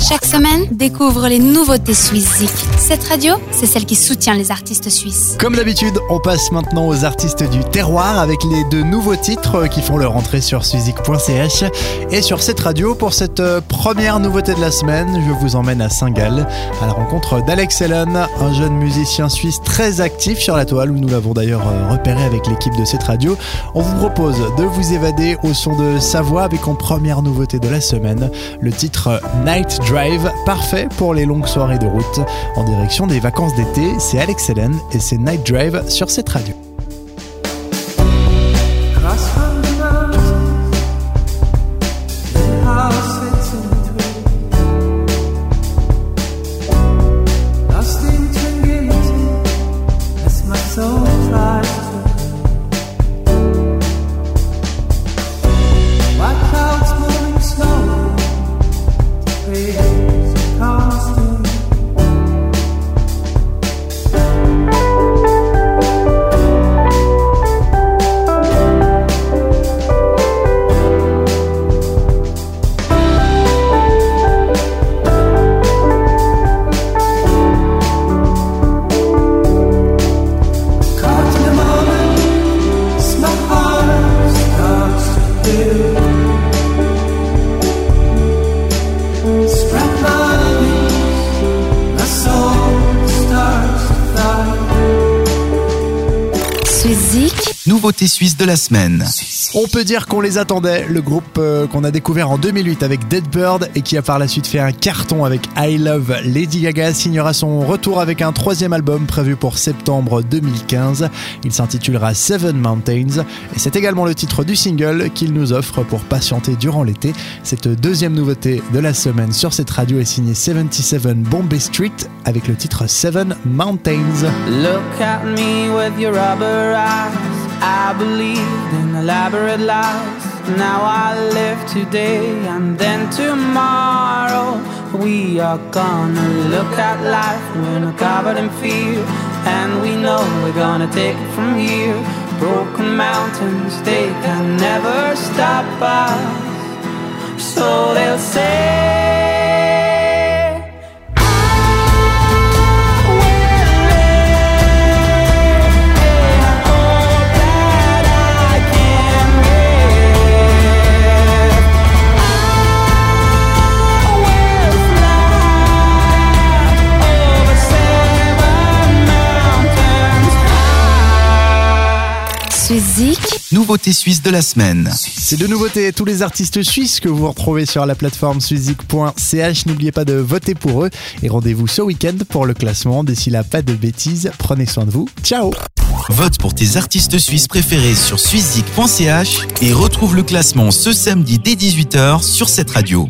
Chaque semaine, découvre les nouveautés suisses Cette radio, c'est celle qui soutient les artistes suisses. Comme d'habitude, on passe maintenant aux artistes du terroir avec les deux nouveaux titres qui font leur entrée sur suizik.ch et sur cette radio pour cette euh, première nouveauté de la semaine. Je vous emmène à Saint-Gall à la rencontre d'Alex Allen, un jeune musicien suisse très actif sur la toile où nous l'avons d'ailleurs euh, repéré avec l'équipe de cette radio. On vous propose de vous évader au son de sa voix avec en première nouveauté de la semaine le titre Night Drive, parfait pour les longues soirées de route en direction des vacances d'été. C'est Alex Helen et c'est Night Drive sur cette radio. Suzy. Nouveauté suisse de la semaine. On peut dire qu'on les attendait, le groupe euh, qu'on a découvert en 2008 avec Dead Bird et qui a par la suite fait un carton avec I Love Lady Gaga signera son retour avec un troisième album prévu pour septembre 2015. Il s'intitulera Seven Mountains et c'est également le titre du single qu'il nous offre pour patienter durant l'été. Cette deuxième nouveauté de la semaine sur cette radio est signée 77 Bombay Street avec le titre Seven Mountains. Look at me with your rubber eyes. I believed in elaborate lies. Now I live today and then tomorrow. We are gonna look at life when we're covered in fear. And we know we're gonna take it from here. Broken mountains, they can never stop us. So they'll say. Nouveauté suisse de la semaine. C'est de nouveautés tous les artistes suisses que vous retrouvez sur la plateforme suizik.ch. N'oubliez pas de voter pour eux et rendez-vous ce week-end pour le classement. D'ici là, pas de bêtises. Prenez soin de vous. Ciao Vote pour tes artistes suisses préférés sur suizik.ch et retrouve le classement ce samedi dès 18h sur cette radio.